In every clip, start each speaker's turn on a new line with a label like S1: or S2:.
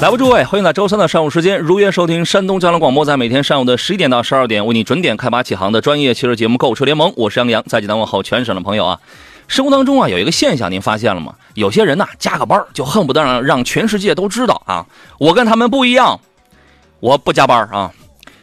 S1: 来吧，诸位，欢迎在周三的上午时间如约收听山东交通广播，在每天上午的十一点到十二点，为你准点开拔启航的专业汽车节目《购车联盟》，我是杨洋，在济南问候全省的朋友啊。生活当中啊，有一个现象，您发现了吗？有些人呐，加个班就恨不得让让全世界都知道啊，我跟他们不一样，我不加班啊。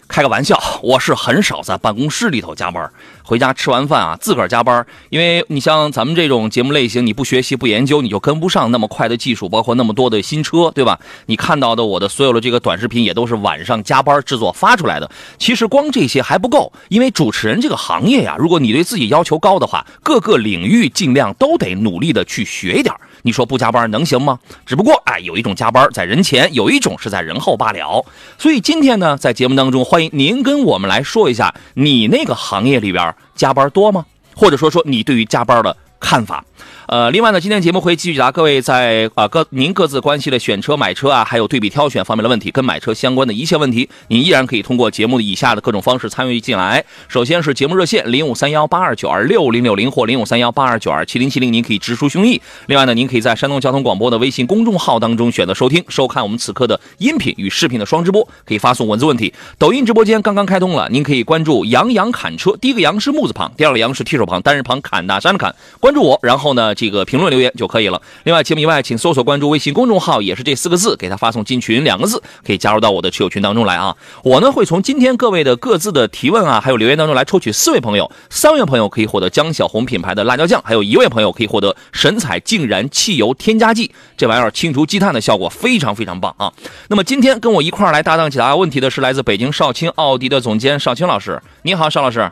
S1: 开个玩笑，我是很少在办公室里头加班，回家吃完饭啊，自个儿加班。因为你像咱们这种节目类型，你不学习不研究，你就跟不上那么快的技术，包括那么多的新车，对吧？你看到的我的所有的这个短视频，也都是晚上加班制作发出来的。其实光这些还不够，因为主持人这个行业呀，如果你对自己要求高的话，各个领域尽量都得努力的去学一点。你说不加班能行吗？只不过哎，有一种加班在人前，有一种是在人后罢了。所以今天呢，在节目当中，欢迎您跟我们来说一下，你那个行业里边加班多吗？或者说说你对于加班的看法。呃，另外呢，今天节目会继续答各位在啊各您各自关系的选车、买车啊，还有对比挑选方面的问题，跟买车相关的一切问题，您依然可以通过节目以下的各种方式参与进来。首先是节目热线零五三幺八二九二六零六零或零五三幺八二九二七零七零，您可以直抒胸臆。另外呢，您可以在山东交通广播的微信公众号当中选择收听、收看我们此刻的音频与视频的双直播，可以发送文字问题。抖音直播间刚刚开通了，您可以关注杨洋侃车，第一个杨是木字旁，第二个杨是提手旁，单人旁侃大山的侃，关注我，然后呢，这个评论留言。就可以了。另外，节目以外，请搜索关注微信公众号，也是这四个字，给他发送“进群”两个字，可以加入到我的车友群当中来啊。我呢会从今天各位的各自的提问啊，还有留言当中来抽取四位朋友，三位朋友可以获得江小红品牌的辣椒酱，还有一位朋友可以获得神采净燃汽油添加剂，这玩意儿清除积碳的效果非常非常棒啊。那么今天跟我一块儿来搭档解答问题的是来自北京少卿奥迪的总监少卿老师，你好，邵老师。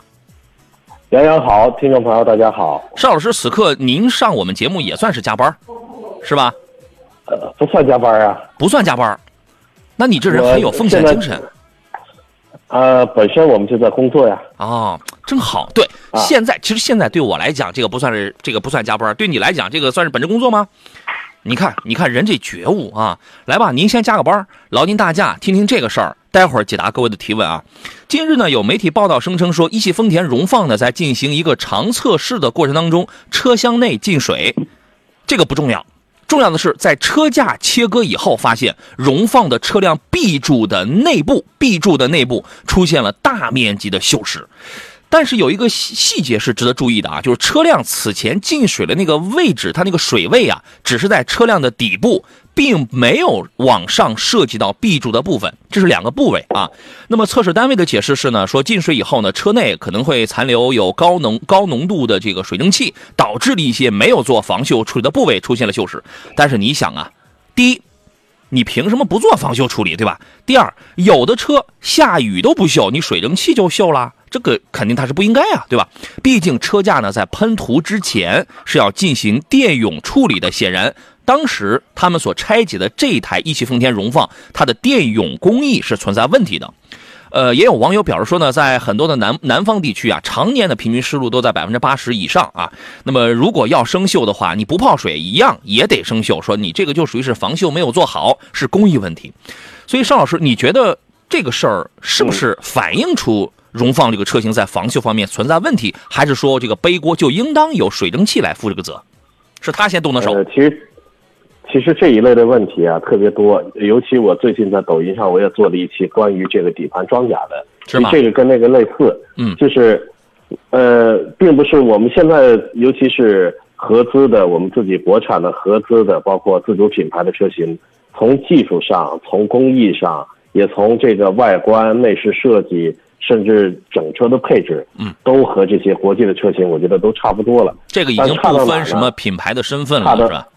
S2: 杨洋好，听众朋友大家好。
S1: 邵老师，此刻您上我们节目也算是加班，是吧？
S2: 呃，不算加班啊，
S1: 不算加班。那你这人很有奉献精神。
S2: 呃，本身我们就在工作呀。
S1: 哦，真好。对，现在其实现在对我来讲，这个不算是这个不算加班，对你来讲，这个算是本职工作吗？你看，你看人这觉悟啊！来吧，您先加个班，劳您大驾，听听这个事儿。待会儿解答各位的提问啊。近日呢，有媒体报道声称说，一汽丰田荣放呢在进行一个长测试的过程当中，车厢内进水。这个不重要，重要的是在车架切割以后，发现荣放的车辆 B 柱的内部，B 柱的内部出现了大面积的锈蚀。但是有一个细细节是值得注意的啊，就是车辆此前进水的那个位置，它那个水位啊，只是在车辆的底部，并没有往上涉及到 B 柱的部分，这是两个部位啊。那么测试单位的解释是呢，说进水以后呢，车内可能会残留有高浓高浓度的这个水蒸气，导致了一些没有做防锈处理的部位出现了锈蚀。但是你想啊，第一，你凭什么不做防锈处理，对吧？第二，有的车下雨都不锈，你水蒸气就锈了。这个肯定它是不应该啊，对吧？毕竟车架呢在喷涂之前是要进行电泳处理的。显然，当时他们所拆解的这一台一汽丰田荣放，它的电泳工艺是存在问题的。呃，也有网友表示说呢，在很多的南南方地区啊，常年的平均湿度都在百分之八十以上啊。那么如果要生锈的话，你不泡水一样也得生锈。说你这个就属于是防锈没有做好，是工艺问题。所以邵老师，你觉得这个事儿是不是反映出？荣放这个车型在防锈方面存在问题，还是说这个背锅就应当由水蒸气来负这个责？是他先动的手？
S2: 呃，其实其实这一类的问题啊特别多，尤其我最近在抖音上我也做了一期关于这个底盘装甲的，
S1: 是吗？
S2: 这个跟那个类似，
S1: 嗯，
S2: 就是呃，并不是我们现在尤其是合资的，我们自己国产的合资的，包括自主品牌的车型，从技术上、从工艺上，也从这个外观内饰设计。甚至整车的配置，
S1: 嗯，
S2: 都和这些国际的车型，我觉得都差不多了。
S1: 这个已经不分什么品牌的身份了，是吧？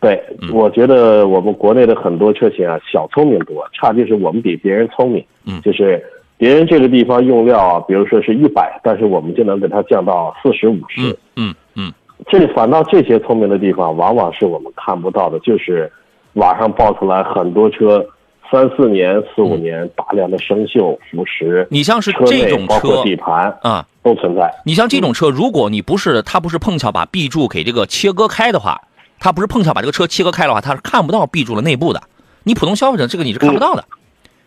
S2: 对，我觉得我们国内的很多车型啊，小聪明多，差就是我们比别人聪明。
S1: 嗯，
S2: 就是别人这个地方用料啊，比如说是一百，但是我们就能给它降到四十五十。
S1: 嗯嗯，
S2: 这反倒这些聪明的地方，往往是我们看不到的，就是网上爆出来很多车三四年、四五年，大量的生锈、腐蚀，
S1: 你像是这种
S2: 包括
S1: 车
S2: 底盘
S1: 啊，
S2: 都存在。
S1: 你像这种车，如果你不是它不是碰巧把 B 柱给这个切割开的话，它不是碰巧把这个车切割开的话，它是看不到 B 柱的内部的。你普通消费者这个你是看不到的，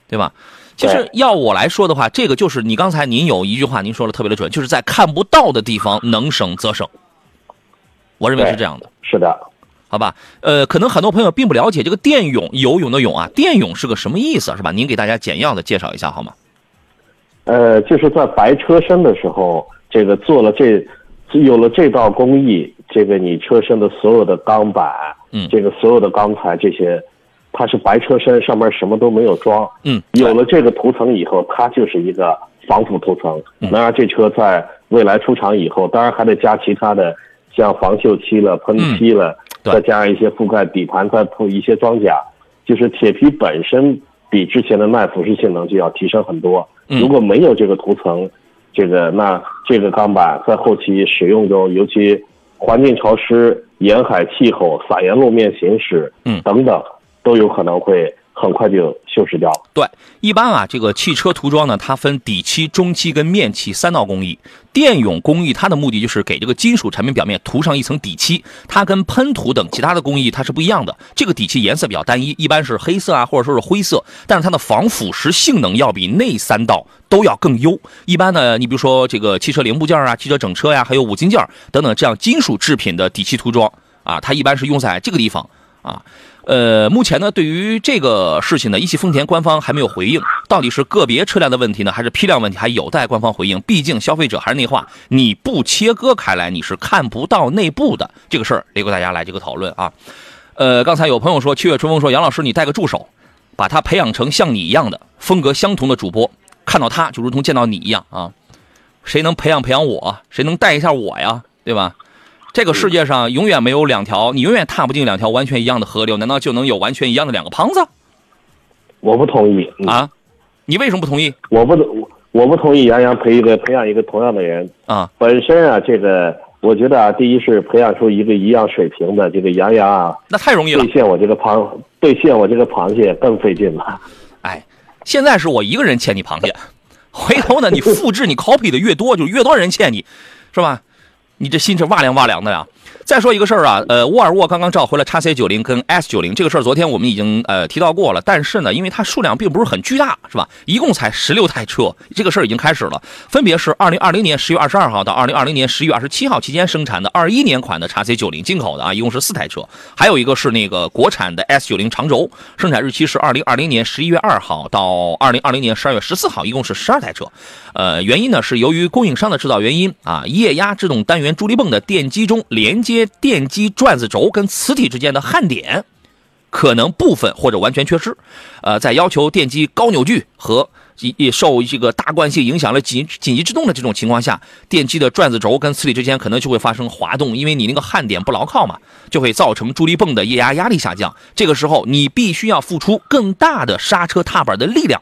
S1: 对吧？其实要我来说的话，这个就是你刚才您有一句话您说的特别的准，就是在看不到的地方能省则省。我认为是这样的。
S2: 是的，
S1: 好吧，呃，可能很多朋友并不了解这个电泳游泳的泳啊，电泳是个什么意思，是吧？您给大家简要的介绍一下好吗？
S2: 呃，就是在白车身的时候，这个做了这，有了这道工艺，这个你车身的所有的钢板，
S1: 嗯。
S2: 这个所有的钢材这些，它是白车身，上面什么都没有装。
S1: 嗯，
S2: 有了这个涂层以后，它就是一个防腐涂层，
S1: 嗯。
S2: 能让这车在未来出厂以后，当然还得加其他的，像防锈漆了、喷漆了，
S1: 嗯。
S2: 再加上一些覆盖底盘，再铺一些装甲，就是铁皮本身比之前的耐腐蚀性能就要提升很多。
S1: 嗯。
S2: 如果没有这个涂层，这个那这个钢板在后期使用中，尤其环境潮湿、沿海气候、撒盐路面行驶，
S1: 嗯。
S2: 等等，都有可能会很快就锈蚀掉了。
S1: 对，一般啊，这个汽车涂装呢，它分底漆、中漆跟面漆三道工艺。电泳工艺它的目的就是给这个金属产品表面涂上一层底漆，它跟喷涂等其他的工艺它是不一样的。这个底漆颜色比较单一，一般是黑色啊，或者说是灰色，但是它的防腐蚀性能要比那三道都要更优。一般呢，你比如说这个汽车零部件啊、汽车整车呀、还有五金件等等这样金属制品的底漆涂装啊，它一般是用在这个地方啊。呃，目前呢，对于这个事情呢，一汽丰田官方还没有回应，到底是个别车辆的问题呢，还是批量问题，还有待官方回应。毕竟消费者还是那话，你不切割开来，你是看不到内部的。这个事儿得给大家来这个讨论啊。呃，刚才有朋友说，七月春风说，杨老师你带个助手，把他培养成像你一样的风格相同的主播，看到他就如同见到你一样啊。谁能培养培养我？谁能带一下我呀？对吧？这个世界上永远没有两条，你永远踏不进两条完全一样的河流，难道就能有完全一样的两个胖子
S2: 我不同意，嗯、
S1: 啊？你为什么不同意
S2: 我不我我不同意杨洋培一个培养一个同样的人。
S1: 啊？
S2: 本身啊，这个我觉得啊，第一是培养出一个一样水平的这个杨洋啊，
S1: 那太容易了
S2: 兑。现我这个螃兑现我这个螃蟹更费劲了。
S1: 哎，现在是我一个人欠你螃蟹，回头呢，你复制你 copy 的越多，就越多人欠你，是吧？你这心是哇凉哇凉的呀。再说一个事儿啊，呃，沃尔沃刚刚召回了 x C 九零跟 S 九零这个事儿，昨天我们已经呃提到过了。但是呢，因为它数量并不是很巨大，是吧？一共才十六台车，这个事儿已经开始了，分别是二零二零年十月二十二号到二零二零年十月二十七号期间生产的二一年款的 x C 九零进口的啊，一共是四台车，还有一个是那个国产的 S 九零长轴，生产日期是二零二零年十一月二号到二零二零年十二月十四号，一共是十二台车。呃，原因呢是由于供应商的制造原因啊，液压制动单元助力泵的电机中连接电机转子轴跟磁体之间的焊点可能部分或者完全缺失，呃，在要求电机高扭矩和也受这个大惯性影响了紧紧急制动的这种情况下，电机的转子轴跟磁体之间可能就会发生滑动，因为你那个焊点不牢靠嘛，就会造成助力泵的液压压力下降。这个时候你必须要付出更大的刹车踏板的力量。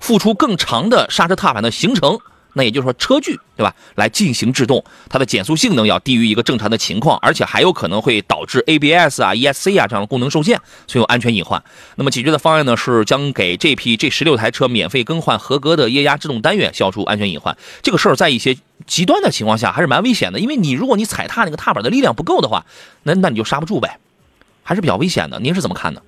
S1: 付出更长的刹车踏板的行程，那也就是说车距，对吧？来进行制动，它的减速性能要低于一个正常的情况，而且还有可能会导致 ABS 啊、ESC 啊这样的功能受限，所以有安全隐患。那么解决的方案呢，是将给这批这十六台车免费更换合格的液压制动单元，消除安全隐患。这个事儿在一些极端的情况下还是蛮危险的，因为你如果你踩踏那个踏板的力量不够的话，那那你就刹不住呗，还是比较危险的。您是怎么看的？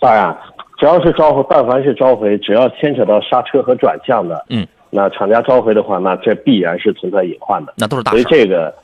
S2: 当然，只要是召回，但凡是召回，只要牵扯到刹车和转向的，
S1: 嗯，
S2: 那厂家召回的话，那这必然是存在隐患的。
S1: 那都是大
S2: 所以。这个，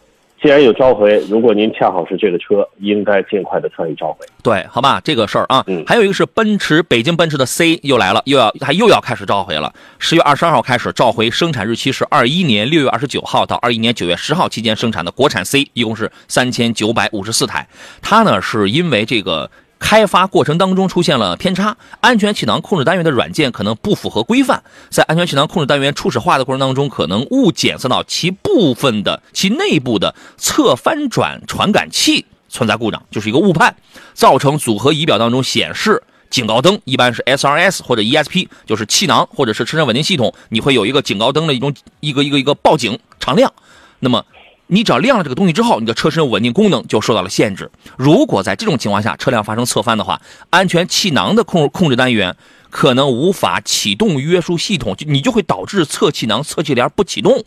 S2: 既然有召回，如果您恰好是这个车，应该尽快的参与召回。
S1: 对，好吧，这个事儿啊，
S2: 嗯
S1: 还有一个是奔驰，北京奔驰的 C 又来了，又要还又要开始召回了。十月二十二号开始召回，生产日期是二一年六月二十九号到二一年九月十号期间生产的国产 C，一共是三千九百五十四台。它呢是因为这个。开发过程当中出现了偏差，安全气囊控制单元的软件可能不符合规范，在安全气囊控制单元初始化的过程当中，可能误检测到其部分的其内部的侧翻转传感器存在故障，就是一个误判，造成组合仪表当中显示警告灯，一般是 SRS 或者 ESP，就是气囊或者是车身稳定系统，你会有一个警告灯的一种一个一个一个报警常亮。那么你只要亮了这个东西之后，你的车身稳定功能就受到了限制。如果在这种情况下车辆发生侧翻的话，安全气囊的控控制单元可能无法启动约束系统，就你就会导致侧气囊、侧气帘不启动，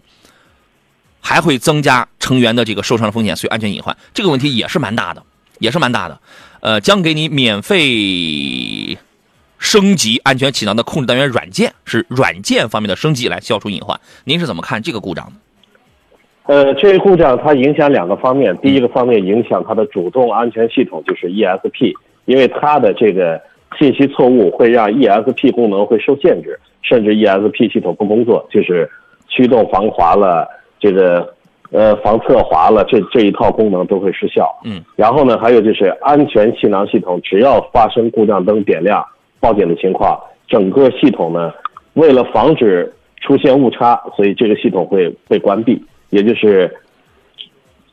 S1: 还会增加成员的这个受伤的风险，所以安全隐患这个问题也是蛮大的，也是蛮大的。呃，将给你免费升级安全气囊的控制单元软件，是软件方面的升级来消除隐患。您是怎么看这个故障的？
S2: 呃，这个故障它影响两个方面，第一个方面影响它的主动安全系统，就是 ESP，因为它的这个信息错误会让 ESP 功能会受限制，甚至 ESP 系统不工作，就是驱动防滑了，这个呃防侧滑了，这这一套功能都会失效。
S1: 嗯，
S2: 然后呢，还有就是安全气囊系统，只要发生故障灯点亮报警的情况，整个系统呢，为了防止出现误差，所以这个系统会被关闭。也就是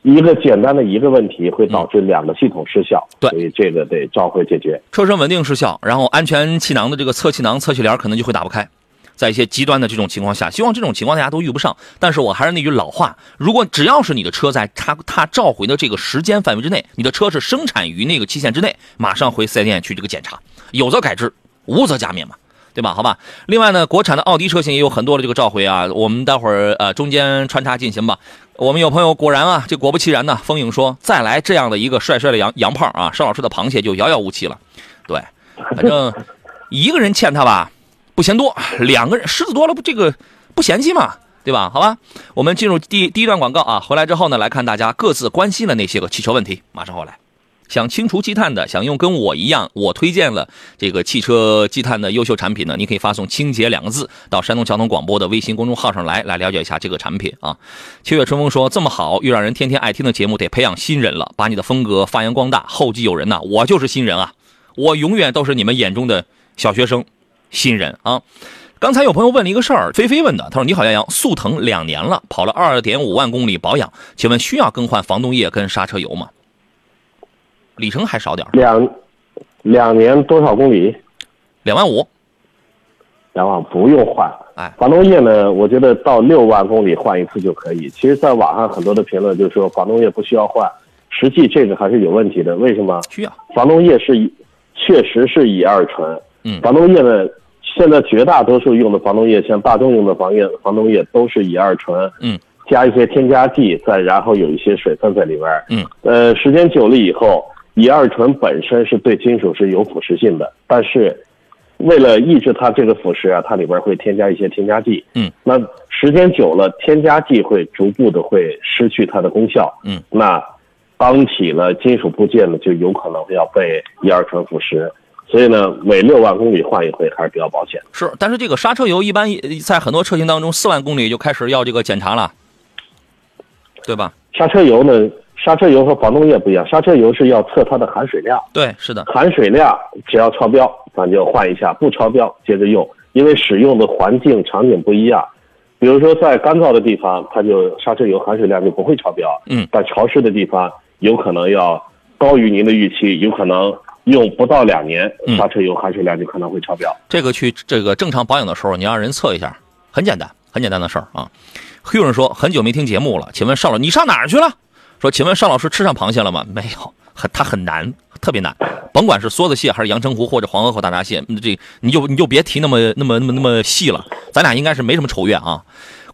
S2: 一个简单的一个问题，会导致两个系统失效，
S1: 对
S2: 所以这个得召回解决。
S1: 车身稳定失效，然后安全气囊的这个侧气囊、侧气帘可能就会打不开。在一些极端的这种情况下，希望这种情况大家都遇不上。但是我还是那句老话，如果只要是你的车在它它召回的这个时间范围之内，你的车是生产于那个期限之内，马上回四 S 店去这个检查，有则改之，无则加勉嘛。对吧？好吧。另外呢，国产的奥迪车型也有很多的这个召回啊，我们待会儿呃中间穿插进行吧。我们有朋友果然啊，这果不其然呢，风影说再来这样的一个帅帅的洋洋胖啊，邵老师的螃蟹就遥遥无期了。对，反正一个人欠他吧不嫌多，两个人狮子多了不这个不嫌弃嘛，对吧？好吧，我们进入第第一段广告啊，回来之后呢，来看大家各自关心的那些个汽车问题，马上回来。想清除积碳的，想用跟我一样，我推荐了这个汽车积碳的优秀产品呢，你可以发送“清洁”两个字到山东交通广播的微信公众号上来，来了解一下这个产品啊。七月春风说：“这么好又让人天天爱听的节目，得培养新人了，把你的风格发扬光大，后继有人呐！我就是新人啊，我永远都是你们眼中的小学生，新人啊。”刚才有朋友问了一个事儿，菲菲问的，他说：“你好，杨洋，速腾两年了，跑了二点五万公里保养，请问需要更换防冻液跟刹车油吗？”里程还少点儿，
S2: 两两年多少公里？
S1: 两万五。
S2: 两万不用换。
S1: 哎，
S2: 防冻液呢？我觉得到六万公里换一次就可以。其实，在网上很多的评论就是说防冻液不需要换，实际这个还是有问题的。为什么？
S1: 需要。
S2: 防冻液是确实是乙二醇。
S1: 嗯。
S2: 防冻液呢，现在绝大多数用的防冻液，像大众用的防液防冻液都是乙二醇。
S1: 嗯。
S2: 加一些添加剂，再然后有一些水分在里边儿。
S1: 嗯。
S2: 呃，时间久了以后。乙二醇本身是对金属是有腐蚀性的，但是为了抑制它这个腐蚀啊，它里边会添加一些添加剂。
S1: 嗯，
S2: 那时间久了，添加剂会逐步的会失去它的功效。
S1: 嗯，
S2: 那当起了金属部件呢，就有可能要被乙二醇腐蚀。所以呢，每六万公里换一回还是比较保险。
S1: 是，但是这个刹车油一般在很多车型当中，四万公里就开始要这个检查了，对吧？
S2: 刹车油呢？刹车油和防冻液不一样，刹车油是要测它的含水量。
S1: 对，是的，
S2: 含水量只要超标，咱就换一下；不超标，接着用。因为使用的环境场景不一样，比如说在干燥的地方，它就刹车油含水量就不会超标。
S1: 嗯，
S2: 但潮湿的地方有可能要高于您的预期，有可能用不到两年，刹车油含水量就可能会超标。
S1: 这个去这个正常保养的时候，你让人测一下，很简单，很简单的事儿啊。有人说很久没听节目了，请问邵老，你上哪儿去了？说，请问邵老师吃上螃蟹了吗？没有，很它很难，特别难。甭管是梭子蟹还是阳澄湖或者黄河口大闸蟹，这你就你就别提那么那么那么那么细了。咱俩应该是没什么仇怨啊。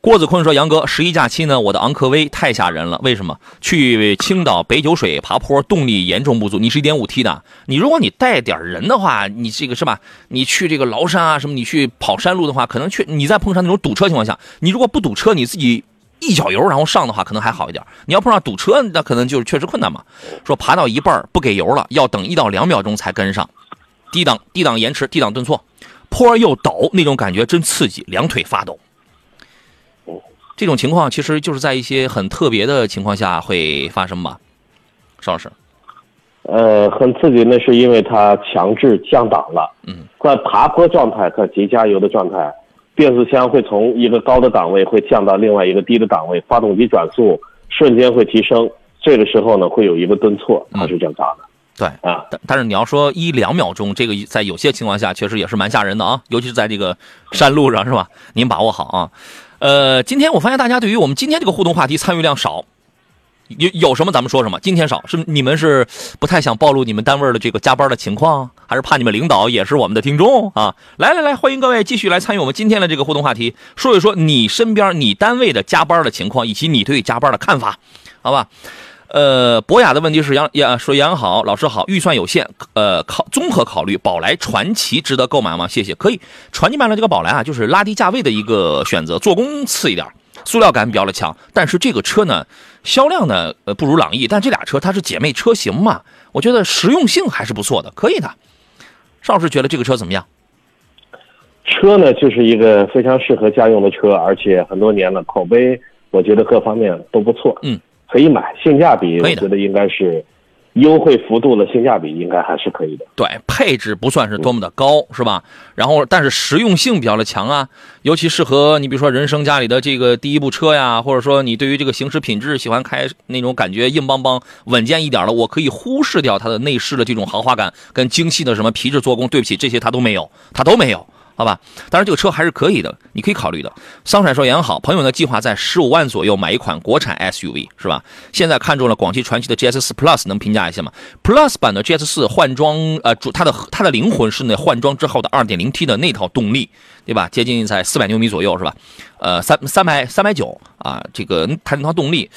S1: 郭子坤说：“杨哥，十一假期呢，我的昂科威太吓人了。为什么？去青岛北九水爬坡，动力严重不足。你是一点五 T 的，你如果你带点人的话，你这个是吧？你去这个崂山啊什么，你去跑山路的话，可能去你在碰上那种堵车情况下，你如果不堵车，你自己。”一脚油然后上的话可能还好一点，你要碰上堵车，那可能就是确实困难嘛。说爬到一半不给油了，要等一到两秒钟才跟上，低档低档延迟，低档顿挫，坡又陡，那种感觉真刺激，两腿发抖。这种情况其实就是在一些很特别的情况下会发生吧，邵老师。
S2: 呃，很刺激，那是因为它强制降档了。
S1: 嗯，
S2: 在爬坡状态和急加油的状态。变速箱会从一个高的档位会降到另外一个低的档位，发动机转速瞬间会提升，这个时候呢会有一个顿挫，它是正常的。
S1: 对
S2: 啊，
S1: 但但是你要说一两秒钟，这个在有些情况下确实也是蛮吓人的啊，尤其是在这个山路上是吧？您把握好啊。呃，今天我发现大家对于我们今天这个互动话题参与量少，有有什么咱们说什么。今天少是你们是不太想暴露你们单位的这个加班的情况，还是怕你们领导也是我们的听众啊？来来来，欢迎各位继续来参与我们今天的这个互动话题，说一说你身边你单位的加班的情况，以及你对加班的看法，好吧？呃，博雅的问题是杨杨说杨好，老师好，预算有限，呃，考综合考虑，宝来传奇值得购买吗？谢谢，可以。传奇版的这个宝来啊，就是拉低价位的一个选择，做工次一点，塑料感比较的强，但是这个车呢，销量呢，呃，不如朗逸，但这俩车它是姐妹车型嘛，我觉得实用性还是不错的，可以的。邵老师觉得这个车怎么样？
S2: 车呢，就是一个非常适合家用的车，而且很多年了，口碑我觉得各方面都不错。
S1: 嗯。
S2: 可以买，性价比我觉得应该是优惠幅度的性价比应该还是可以的。
S1: 对，配置不算是多么的高，是吧？然后，但是实用性比较的强啊，尤其适合你，比如说人生家里的这个第一部车呀，或者说你对于这个行驶品质喜欢开那种感觉硬邦邦、稳健一点的，我可以忽视掉它的内饰的这种豪华感跟精细的什么皮质做工。对不起，这些它都没有，它都没有。好吧，当然这个车还是可以的，你可以考虑的。桑帅说也很好，朋友呢计划在十五万左右买一款国产 SUV，是吧？现在看中了广汽传祺的 GS 四 Plus，能评价一下吗？Plus 版的 GS 四换装，呃，主它的它的灵魂是那换装之后的 2.0T 的那套动力，对吧？接近在四百牛米左右，是吧？呃，三三百三百九啊，这个它那套动力，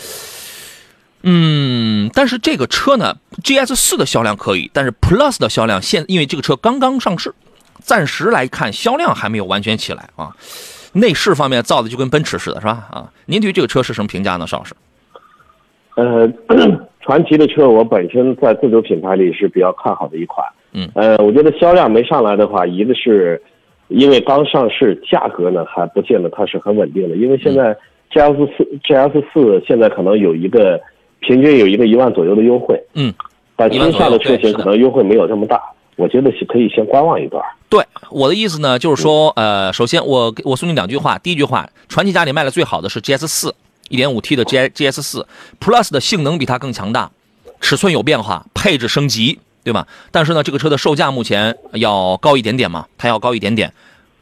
S1: 嗯，但是这个车呢，GS 四的销量可以，但是 Plus 的销量现因为这个车刚刚上市。暂时来看，销量还没有完全起来啊。内饰方面造的就跟奔驰似的，是吧？啊，您对于这个车是什么评价呢，邵老师？
S2: 呃，传奇的车我本身在自主品牌里是比较看好的一款。
S1: 嗯。
S2: 呃，我觉得销量没上来的话，一个是因为刚上市，价格呢还不见得它是很稳定的。因为现在 GS 四 GS 四现在可能有一个平均有一个一万左右的优惠。
S1: 嗯。
S2: 但新下的车型可能优惠没有这么大。我觉得是可以先观望一段。
S1: 对我的意思呢，就是说，呃，首先我我送你两句话。第一句话，传祺家里卖的最好的是 GS 四 1.5T 的 G GS 四 Plus 的性能比它更强大，尺寸有变化，配置升级，对吧？但是呢，这个车的售价目前要高一点点嘛，它要高一点点。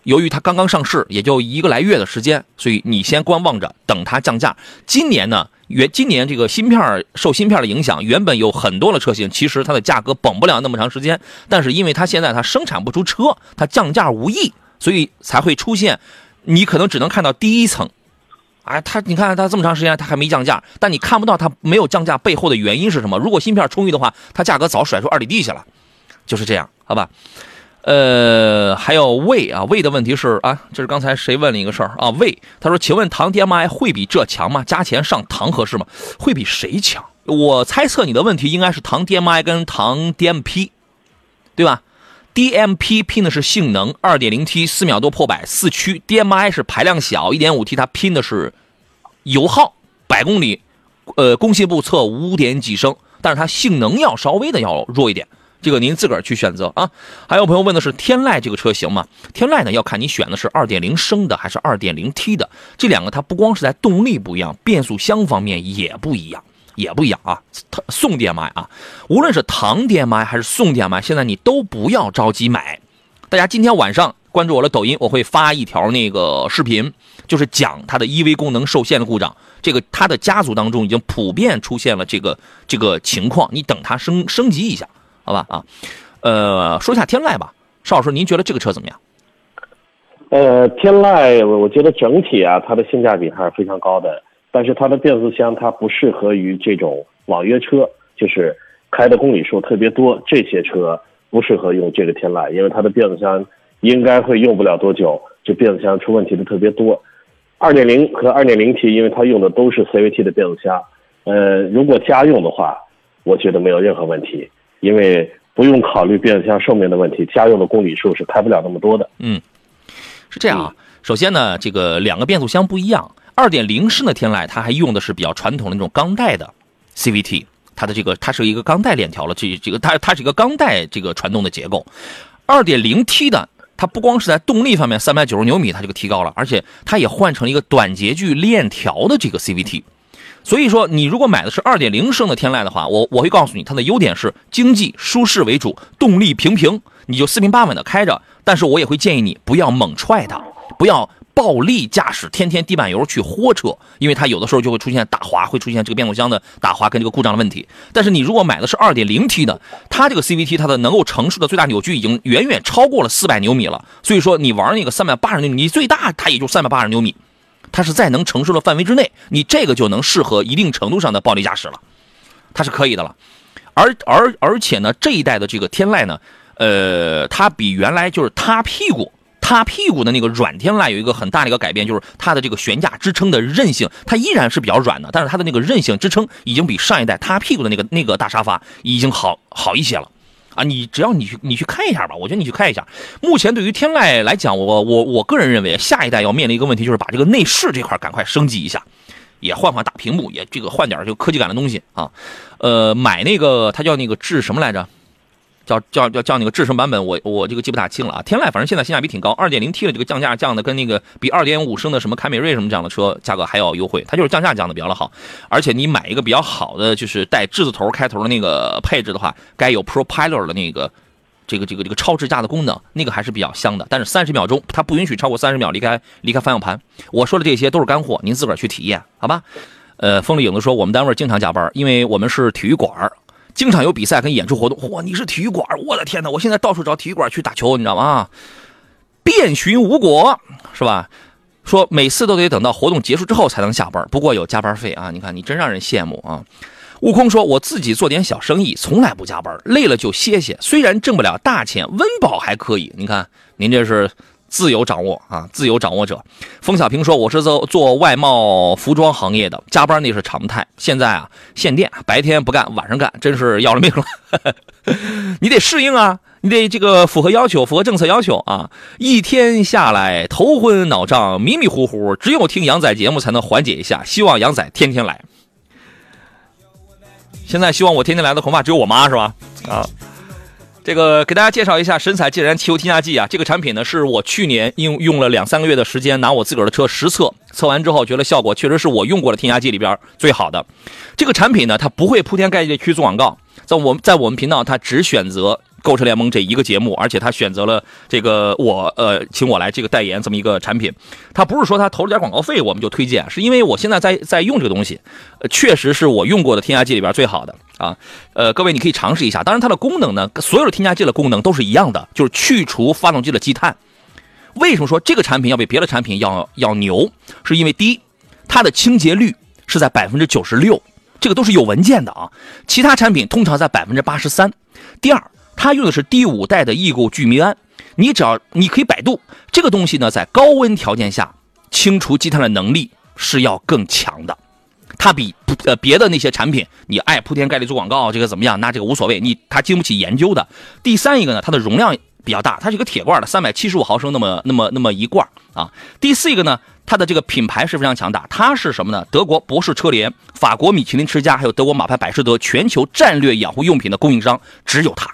S1: 由于它刚刚上市，也就一个来月的时间，所以你先观望着，等它降价。今年呢？原今年这个芯片受芯片的影响，原本有很多的车型，其实它的价格绷不了那么长时间。但是因为它现在它生产不出车，它降价无益，所以才会出现，你可能只能看到第一层。哎，它你看它这么长时间它还没降价，但你看不到它没有降价背后的原因是什么。如果芯片充裕的话，它价格早甩出二里地去了，就是这样，好吧？呃，还有魏啊，魏的问题是啊，这是刚才谁问了一个事儿啊？魏他说，请问唐 DMI 会比这强吗？加钱上唐合适吗？会比谁强？我猜测你的问题应该是唐 DMI 跟唐 DMP，对吧？DMP 拼的是性能，2.0T 四秒多破百四驱，DMI 是排量小，1.5T 它拼的是油耗，百公里，呃，工信部测五点几升，但是它性能要稍微的要弱一点。这个您自个儿去选择啊。还有朋友问的是天籁这个车型吗？天籁呢要看你选的是2.0升的还是 2.0T 的。这两个它不光是在动力不一样，变速箱方面也不一样，也不一样啊。宋 DMI 啊，无论是唐 DMI 还是宋 DMI，现在你都不要着急买。大家今天晚上关注我的抖音，我会发一条那个视频，就是讲它的 EV 功能受限的故障。这个它的家族当中已经普遍出现了这个这个情况，你等它升升级一下。好吧啊，呃，说一下天籁吧，邵老师，您觉得这个车怎么样？
S2: 呃，天籁，我我觉得整体啊，它的性价比还是非常高的，但是它的变速箱它不适合于这种网约车，就是开的公里数特别多，这些车不适合用这个天籁，因为它的变速箱应该会用不了多久，就变速箱出问题的特别多。二点零和二点零 T，因为它用的都是 CVT 的变速箱，呃，如果家用的话，我觉得没有任何问题。因为不用考虑变速箱寿命的问题，家用的公里数是开不了那么多的。
S1: 嗯，是这样啊。首先呢，这个两个变速箱不一样。二点零升的天籁，它还用的是比较传统的那种钢带的 CVT，它的这个它是一个钢带链条了，这这个它它是一个钢带这个传动的结构。二点零 T 的，它不光是在动力方面三百九十牛米它这个提高了，而且它也换成了一个短节距链条的这个 CVT。所以说，你如果买的是2.0升的天籁的话，我我会告诉你，它的优点是经济舒适为主，动力平平，你就四平八稳的开着。但是我也会建议你不要猛踹它，不要暴力驾驶，天天地板油去豁车，因为它有的时候就会出现打滑，会出现这个变速箱的打滑跟这个故障的问题。但是你如果买的是 2.0T 的，它这个 CVT 它的能够承受的最大扭矩已经远远超过了400牛米了，所以说你玩那个380牛米，你最大它也就380牛米，它是在能承受的范围之内，你这个就能适合一定程度上的暴力驾驶了，它是可以的了。而而而且呢，这一代的这个天籁呢。呃，它比原来就是塌屁股、塌屁股的那个软天籁有一个很大的一个改变，就是它的这个悬架支撑的韧性，它依然是比较软的，但是它的那个韧性支撑已经比上一代塌屁股的那个那个大沙发已经好好一些了啊！你只要你去你去看一下吧，我觉得你去看一下。目前对于天籁来讲，我我我个人认为，下一代要面临一个问题，就是把这个内饰这块赶快升级一下，也换换大屏幕，也这个换点就科技感的东西啊。呃，买那个它叫那个智什么来着？叫叫叫叫那个智胜版本，我我这个记不大清了啊。天籁反正现在性价比挺高，二点零 T 的这个降价降的跟那个比二点五升的什么凯美瑞什么这样的车价格还要优惠，它就是降价降的比较的好。而且你买一个比较好的，就是带智字头开头的那个配置的话，该有 Propeller 的那个这个这个这个超智驾的功能，那个还是比较香的。但是三十秒钟，它不允许超过三十秒离开离开方向盘。我说的这些都是干货，您自个儿去体验，好吧？呃，风里影子说我们单位经常加班，因为我们是体育馆。经常有比赛跟演出活动，嚯！你是体育馆，我的天哪！我现在到处找体育馆去打球，你知道吗？遍寻无果，是吧？说每次都得等到活动结束之后才能下班，不过有加班费啊！你看，你真让人羡慕啊！悟空说：“我自己做点小生意，从来不加班，累了就歇歇。虽然挣不了大钱，温饱还可以。你看，您这是。”自由掌握啊，自由掌握者。冯小平说：“我是做做外贸服装行业的，加班那是常态。现在啊，限电，白天不干，晚上干，真是要了命了。你得适应啊，你得这个符合要求，符合政策要求啊。一天下来头昏脑胀，迷迷糊糊，只有听杨仔节目才能缓解一下。希望杨仔天天来。现在希望我天天来的恐怕只有我妈是吧？啊。”这个给大家介绍一下神采自然汽油添加剂啊，这个产品呢是我去年用用了两三个月的时间，拿我自个儿的车实测，测完之后觉得效果确实是我用过的添加剂里边最好的。这个产品呢，它不会铺天盖地去做广告，在我们在我们频道，它只选择。购车联盟这一个节目，而且它选择了这个我呃，请我来这个代言这么一个产品。他不是说他投了点广告费我们就推荐，是因为我现在在在用这个东西，确实是我用过的添加剂里边最好的啊。呃，各位你可以尝试一下。当然它的功能呢，所有的添加剂的功能都是一样的，就是去除发动机的积碳。为什么说这个产品要比别的产品要要牛？是因为第一，它的清洁率是在百分之九十六，这个都是有文件的啊。其他产品通常在百分之八十三。第二。它用的是第五代的异构聚醚胺，你只要你可以百度这个东西呢，在高温条件下清除积碳的能力是要更强的，它比呃别的那些产品，你爱铺天盖地做广告，这个怎么样？那这个无所谓，你它经不起研究的。第三一个呢，它的容量比较大，它是一个铁罐的，三百七十五毫升那么那么那么一罐啊。第四一个呢，它的这个品牌是非常强大，它是什么呢？德国博士车联、法国米其林之家，还有德国马牌百事德全球战略养护用品的供应商，只有它。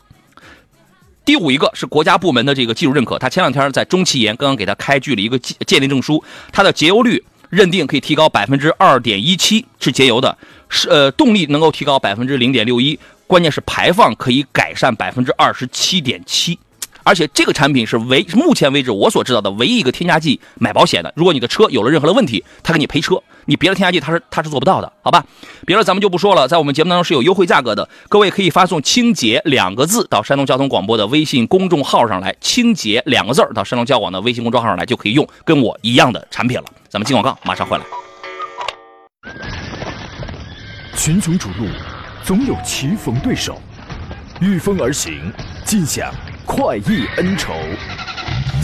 S1: 第五一个是国家部门的这个技术认可，他前两天在中汽研刚刚给他开具了一个鉴鉴定证书，它的节油率认定可以提高百分之二点一七，是节油的，是呃动力能够提高百分之零点六一，关键是排放可以改善百分之二十七点七。而且这个产品是唯目前为止我所知道的唯一一个添加剂买保险的。如果你的车有了任何的问题，他给你赔车。你别的添加剂它是它是做不到的，好吧？别的咱们就不说了。在我们节目当中是有优惠价格的，各位可以发送“清洁”两个字到山东交通广播的微信公众号上来，“清洁”两个字到山东交广的微信公众号上来，就可以用跟我一样的产品了。咱们进广告，马上回来。
S3: 群雄逐鹿，总有棋逢对手，御风而行，尽享。快意恩仇，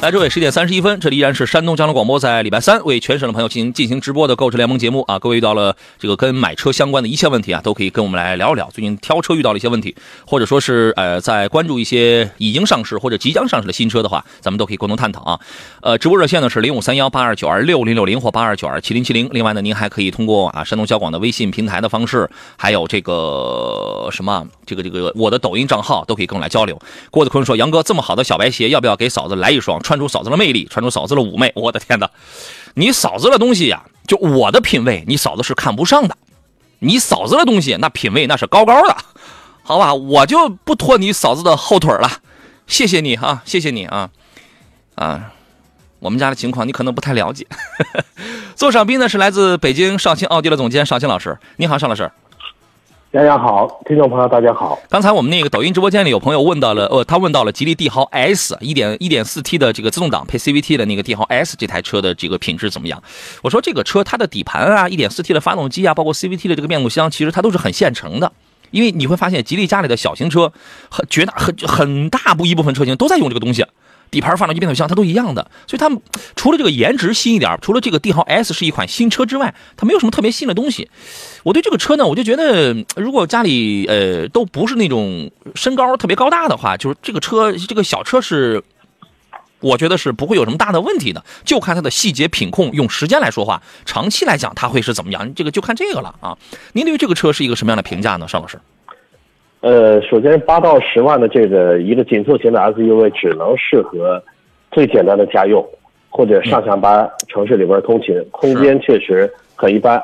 S1: 来，这位十点三十一分，这里依然是山东交通广播，在礼拜三为全省的朋友进行进行直播的购车联盟节目啊。各位遇到了这个跟买车相关的一切问题啊，都可以跟我们来聊一聊。最近挑车遇到了一些问题，或者说是呃，在关注一些已经上市或者即将上市的新车的话，咱们都可以共同探讨啊。呃，直播热线呢是零五三幺八二九二六零六零或八二九二七零七零。另外呢，您还可以通过啊山东交广的微信平台的方式，还有这个什么这个这个我的抖音账号都可以跟我来交流。郭子坤说：“杨哥，这么好的小白鞋，要不要给嫂子来一双，穿出嫂子的魅力？”穿出嫂子的妩媚，我的天哪！你嫂子的东西呀，就我的品味，你嫂子是看不上的。你嫂子的东西，那品味那是高高的，好吧？我就不拖你嫂子的后腿了。谢谢你啊，谢谢你啊啊！我们家的情况你可能不太了解。座上宾呢是来自北京绍兴奥迪的总监邵青老师，你好，尚老师。
S2: 杨洋好，听众朋友大家好。
S1: 刚才我们那个抖音直播间里有朋友问到了，呃，他问到了吉利帝豪 S 一点一点四 T 的这个自动挡配 CVT 的那个帝豪 S 这台车的这个品质怎么样？我说这个车它的底盘啊，一点四 T 的发动机啊，包括 CVT 的这个变速箱，其实它都是很现成的。因为你会发现吉利家里的小型车，很绝大很很大部一部分车型都在用这个东西。底盘、发动机、变速箱，它都一样的，所以它除了这个颜值新一点，除了这个帝豪 S 是一款新车之外，它没有什么特别新的东西。我对这个车呢，我就觉得，如果家里呃都不是那种身高特别高大的话，就是这个车这个小车是，我觉得是不会有什么大的问题的，就看它的细节品控。用时间来说话，长期来讲它会是怎么样？这个就看这个了啊。您对于这个车是一个什么样的评价呢，邵老师？
S2: 呃，首先八到十万的这个一个紧凑型的 SUV 只能适合最简单的家用或者上下班城市里边通勤，空间确实很一般。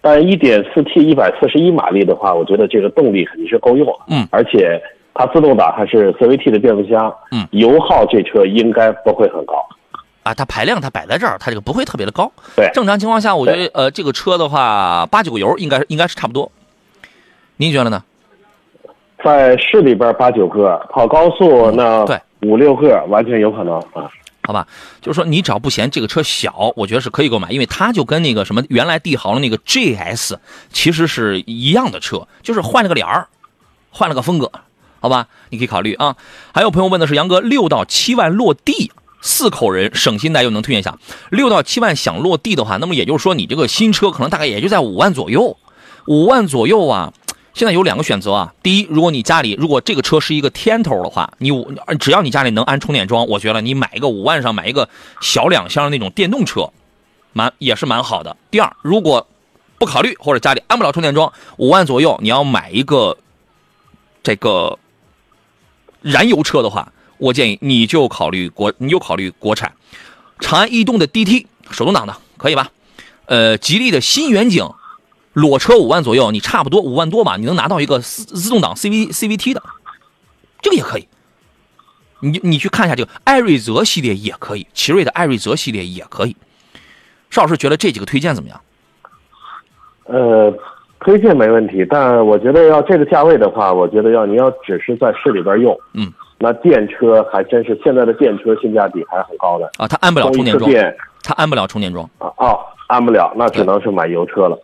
S2: 但一点四 T 一百四十一马力的话，我觉得这个动力肯定是够用。
S1: 嗯，
S2: 而且它自动挡还是 CVT 的变速箱。
S1: 嗯，
S2: 油耗这车应该不会很高。
S1: 啊，它排量它摆在这儿，它这个不会特别的高。
S2: 对，
S1: 正常情况下，我觉得呃这个车的话八九个油应该应该是差不多。您觉得呢？
S2: 在市里边八九个，跑高速那
S1: 对
S2: 五六个完全有可能啊。
S1: 好吧，就是说你只要不嫌这个车小，我觉得是可以购买，因为它就跟那个什么原来帝豪的那个 GS 其实是一样的车，就是换了个脸儿，换了个风格，好吧，你可以考虑啊。还有朋友问的是杨哥，六到七万落地，四口人省心带又能推荐下。六到七万想落地的话，那么也就是说你这个新车可能大概也就在五万左右，五万左右啊。现在有两个选择啊，第一，如果你家里如果这个车是一个天头的话，你只要你家里能安充电桩，我觉得你买一个五万上买一个小两厢的那种电动车，蛮也是蛮好的。第二，如果不考虑或者家里安不了充电桩，五万左右你要买一个这个燃油车的话，我建议你就考虑国，你就考虑国产，长安逸动的 DT 手动挡的可以吧？呃，吉利的新远景。裸车五万左右，你差不多五万多吧，你能拿到一个自自动挡 CV CVT 的，这个也可以。你你去看一下这个艾瑞泽系列也可以，奇瑞的艾瑞泽系列也可以。邵老师觉得这几个推荐怎么样？
S2: 呃，推荐没问题，但我觉得要这个价位的话，我觉得要你要只是在市里边用，
S1: 嗯，
S2: 那电车还真是现在的电车性价比还是很高的
S1: 啊，它安不了充电桩，
S2: 电
S1: 它安不了充电桩
S2: 啊，哦，安不了，那只能是买油车了。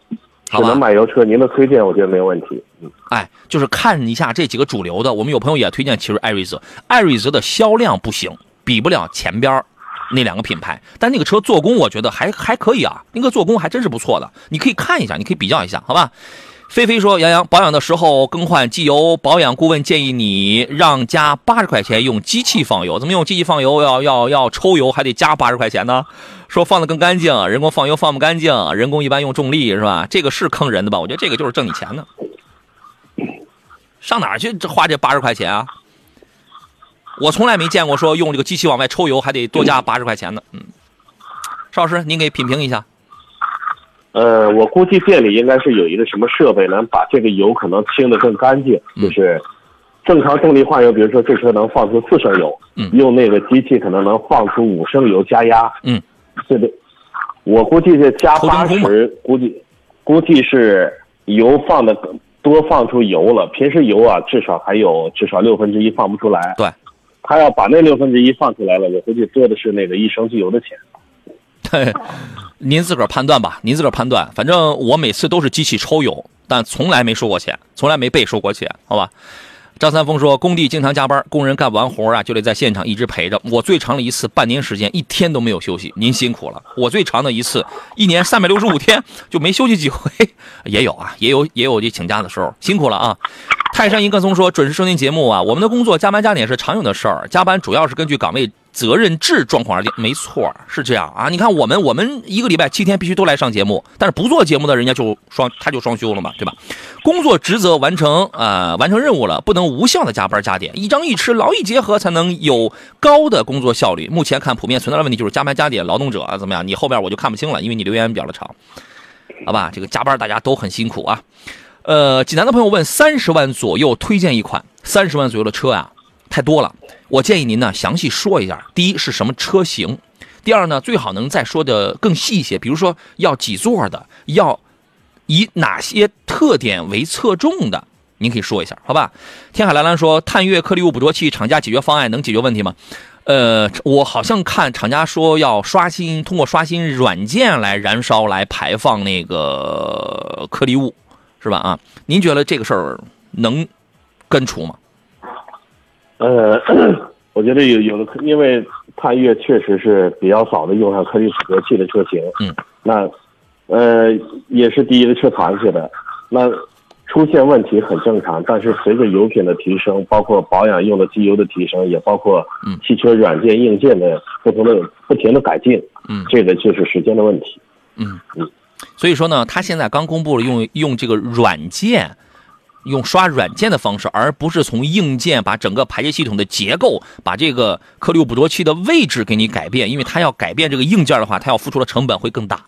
S1: 好
S2: 只能买油车，您的推荐我觉得没有问题。嗯，
S1: 哎，就是看一下这几个主流的，我们有朋友也推荐奇瑞艾瑞泽，艾瑞泽的销量不行，比不了前边那两个品牌，但那个车做工我觉得还还可以啊，那个做工还真是不错的，你可以看一下，你可以比较一下，好吧？菲菲说：“杨洋保养的时候更换机油，保养顾问建议你让加八十块钱用机器放油，怎么用机器放油？要要要抽油还得加八十块钱呢？”说放的更干净，人工放油放不干净，人工一般用重力是吧？这个是坑人的吧？我觉得这个就是挣你钱的，上哪儿去这花这八十块钱啊？我从来没见过说用这个机器往外抽油还得多加八十块钱的。嗯，邵老师，您给品评一下。
S2: 呃，我估计店里应该是有一个什么设备能把这个油可能清的更干净，就是正常动力换油，比如说这车能放出四升油，
S1: 嗯，
S2: 用那个机器可能能放出五升油加压，
S1: 嗯。
S2: 对对，我估计是加八十，估计估计是油放的多，放出油了。平时油啊，至少还有至少六分之一放不出来。
S1: 对，
S2: 他要把那六分之一放出来了，我估计多的是那个一升机油的钱。
S1: 对，您自个儿判断吧，您自个儿判断。反正我每次都是机器抽油，但从来没收过钱，从来没被收过钱，好吧？张三丰说，工地经常加班，工人干完活啊就得在现场一直陪着。我最长的一次半年时间，一天都没有休息，您辛苦了。我最长的一次，一年三百六十五天就没休息几回，也有啊，也有也有这请假的时候，辛苦了啊。泰山一棵松说，准时收听节目啊，我们的工作加班加点是常有的事儿，加班主要是根据岗位。责任制状况而定，没错，是这样啊。你看，我们我们一个礼拜七天必须都来上节目，但是不做节目的人家就双他就双休了嘛，对吧？工作职责完成啊，完成任务了，不能无效的加班加点，一张一弛，劳逸结合才能有高的工作效率。目前看，普遍存在的问题就是加班加点，劳动者啊怎么样？你后边我就看不清了，因为你留言比较的长，好吧？这个加班大家都很辛苦啊。呃，济南的朋友问，三十万左右推荐一款三十万左右的车啊？太多了，我建议您呢详细说一下。第一是什么车型，第二呢最好能再说的更细一些，比如说要几座的，要以哪些特点为侧重的，您可以说一下，好吧？天海蓝蓝说，探月颗粒物捕捉器厂家解决方案能解决问题吗？呃，我好像看厂家说要刷新，通过刷新软件来燃烧来排放那个颗粒物，是吧？啊，您觉得这个事儿能根除吗？
S2: 呃，我觉得有有的，因为探岳确实是比较早的用上颗粒捕捉器的车型，
S1: 嗯，
S2: 那呃也是第一个车团去的，那出现问题很正常。但是随着油品的提升，包括保养用的机油的提升，也包括汽车软件硬件的不同的不停的改进，
S1: 嗯，
S2: 这个就是时间的问题，
S1: 嗯。嗯，所以说呢，他现在刚公布了用用这个软件。用刷软件的方式，而不是从硬件把整个排气系统的结构、把这个颗粒物捕捉器的位置给你改变，因为它要改变这个硬件的话，它要付出的成本会更大。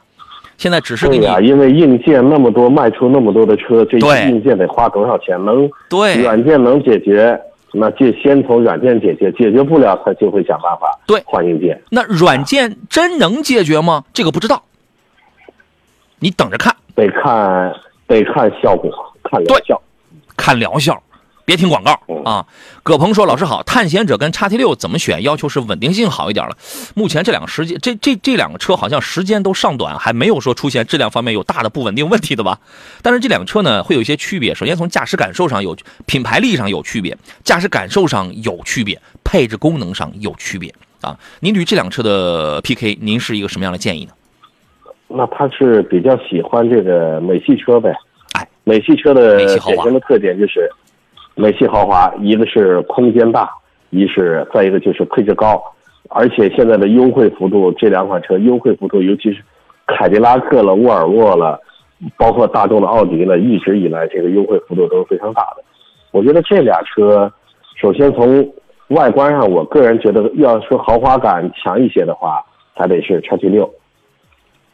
S1: 现在只是给你，
S2: 因为硬件那么多，卖出那么多的车，这硬件得花多少钱？能
S1: 对
S2: 软件能解决，那就先从软件解决，解决不了，他就会想办法
S1: 对
S2: 换硬件。
S1: 那软件真能解决吗？这个不知道，你等着看，
S2: 得看得看效果，看疗效。
S1: 看疗效，别听广告啊！葛鹏说：“老师好，探险者跟叉 T 六怎么选？要求是稳定性好一点了。目前这两个时间，这这这两个车好像时间都尚短，还没有说出现质量方面有大的不稳定问题的吧？但是这两个车呢，会有一些区别。首先从驾驶感受上有品牌力上有区别，驾驶感受上有区别，配置功能上有区别啊！您对于这辆车的 PK，您是一个什么样的建议呢？
S2: 那他是比较喜欢这个美系车呗？”美系车的典型的特点就是，美系豪华，一个是空间大，一是再一个就是配置高，而且现在的优惠幅度，这两款车优惠幅度，尤其是凯迪拉克了、沃尔沃了，包括大众的奥迪了，一直以来这个优惠幅度都是非常大的。我觉得这俩车，首先从外观上，我个人觉得要说豪华感强一些的话，还得是叉 T 六，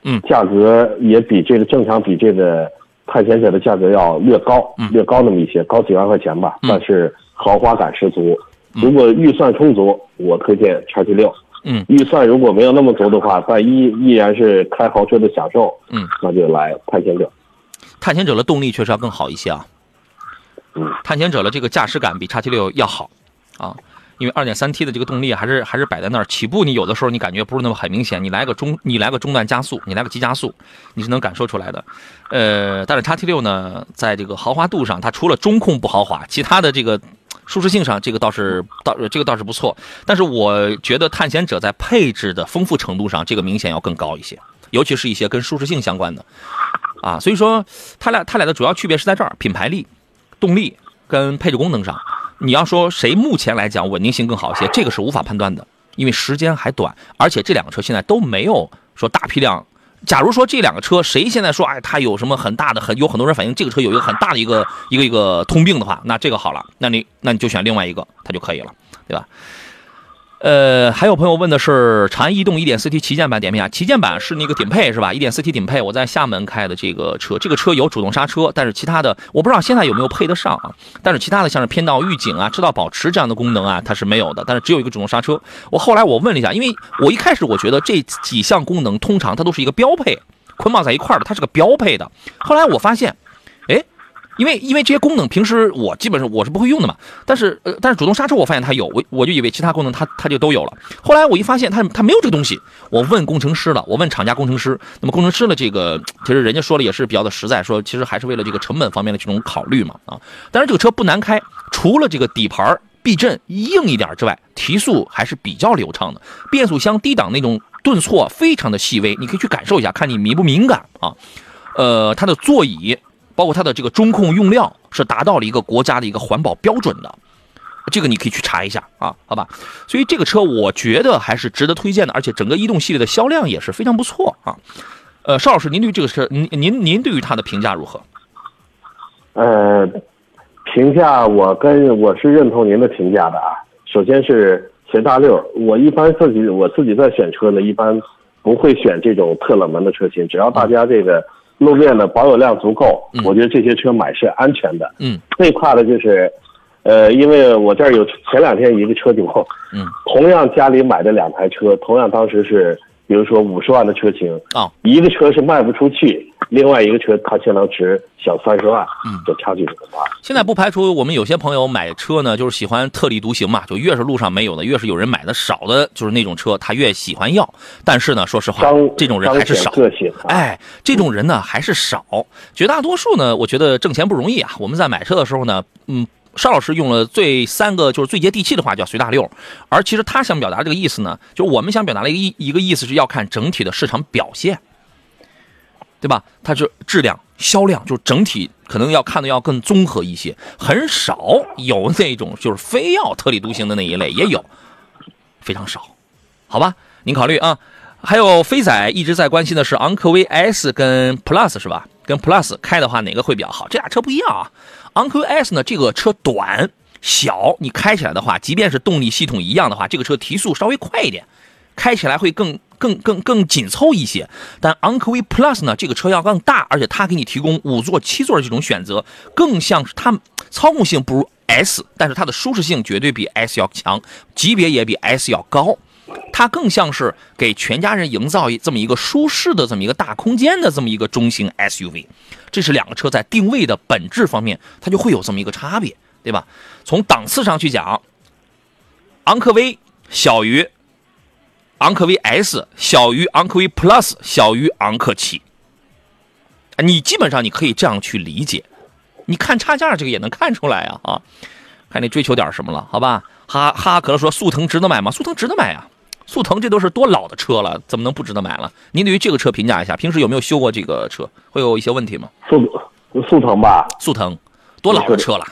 S1: 嗯，
S2: 价格也比这个正常比这个。探险者的价格要略高，略高那么一些，高几万块钱吧，但是豪华感十足。如果预算充足，我推荐叉 T 六。
S1: 嗯，
S2: 预算如果没有那么足的话，但依依然是开豪车的享受。
S1: 嗯，
S2: 那就来探险者。
S1: 探险者的动力确实要更好一些啊。
S2: 嗯，
S1: 探险者的这个驾驶感比叉 T 六要好啊。因为二点三 T 的这个动力还是还是摆在那儿，起步你有的时候你感觉不是那么很明显，你来个中你来个中段加速，你来个急加速，你是能感受出来的。呃，但是叉 T 六呢，在这个豪华度上，它除了中控不豪华，其他的这个舒适性上，这个倒是倒这个倒是不错。但是我觉得探险者在配置的丰富程度上，这个明显要更高一些，尤其是一些跟舒适性相关的啊。所以说，它俩它俩的主要区别是在这儿，品牌力、动力跟配置功能上。你要说谁目前来讲稳定性更好一些，这个是无法判断的，因为时间还短，而且这两个车现在都没有说大批量。假如说这两个车谁现在说哎他有什么很大的很有很多人反映这个车有一个很大的一个一个一个通病的话，那这个好了，那你那你就选另外一个它就可以了，对吧？呃，还有朋友问的是长安逸动 1.4T 旗舰版点评啊，旗舰版是那个顶配是吧？1.4T 顶配，我在厦门开的这个车，这个车有主动刹车，但是其他的我不知道现在有没有配得上啊。但是其他的像是偏道预警啊、车道保持这样的功能啊，它是没有的，但是只有一个主动刹车。我后来我问了一下，因为我一开始我觉得这几项功能通常它都是一个标配，捆绑在一块的，它是个标配的。后来我发现，因为因为这些功能平时我基本上我是不会用的嘛，但是呃但是主动刹车我发现它有，我我就以为其他功能它它就都有了。后来我一发现它它没有这个东西，我问工程师了，我问厂家工程师，那么工程师的这个其实人家说的也是比较的实在，说其实还是为了这个成本方面的这种考虑嘛啊。但是这个车不难开，除了这个底盘避震硬一点之外，提速还是比较流畅的，变速箱低档那种顿挫非常的细微，你可以去感受一下，看你敏不敏感啊。呃，它的座椅。包括它的这个中控用料是达到了一个国家的一个环保标准的，这个你可以去查一下啊，好吧？所以这个车我觉得还是值得推荐的，而且整个逸动系列的销量也是非常不错啊。呃，邵老师，您对这个车，您您您对于它的评价如何？
S2: 呃，评价我跟我是认同您的评价的啊。首先是随大六，我一般自己我自己在选车呢，一般不会选这种特冷门的车型，只要大家这个。路面的保有量足够，我觉得这些车买是安全的。
S1: 嗯，
S2: 最怕的就是，呃，因为我这儿有前两天一个车主，
S1: 嗯，
S2: 同样家里买的两台车，同样当时是。比如说五十万的车型
S1: 啊，
S2: 一个车是卖不出去，另外一个车它可能值小三十万，嗯，这差距很大。
S1: 现在不排除我们有些朋友买车呢，就是喜欢特立独行嘛，就越是路上没有的，越是有人买的少的，就是那种车，他越喜欢要。但是呢，说实话，这种人还是少。
S2: 个性，
S1: 哎，这种人呢还是少。绝大多数呢，我觉得挣钱不容易啊。我们在买车的时候呢，嗯。邵老师用了最三个就是最接地气的话，叫随大溜。而其实他想表达这个意思呢，就是我们想表达的一个意一个意思是要看整体的市场表现，对吧？它就质量、销量，就整体可能要看的要更综合一些。很少有那种就是非要特立独行的那一类，也有，非常少，好吧？您考虑啊。还有飞仔一直在关心的是昂科威 S 跟 Plus 是吧？跟 Plus 开的话，哪个会比较好？这俩车不一样啊。昂科威 S 呢，这个车短小，你开起来的话，即便是动力系统一样的话，这个车提速稍微快一点，开起来会更更更更紧凑一些。但昂科威 Plus 呢，这个车要更大，而且它给你提供五座、七座的这种选择，更像是它操控性不如 S，但是它的舒适性绝对比 S 要强，级别也比 S 要高。它更像是给全家人营造一这么一个舒适的这么一个大空间的这么一个中型 SUV。这是两个车在定位的本质方面，它就会有这么一个差别，对吧？从档次上去讲，昂科威小于昂科威 S，小于昂科威 Plus，小于昂克旗。你基本上你可以这样去理解，你看差价这个也能看出来啊啊！看你追求点什么了，好吧？哈哈，可乐说速腾值得买吗？速腾值得买呀。速腾这都是多老的车了，怎么能不值得买了？您对于这个车评价一下，平时有没有修过这个车？会有一些问题吗？
S2: 速速腾吧，
S1: 速腾多老的车了？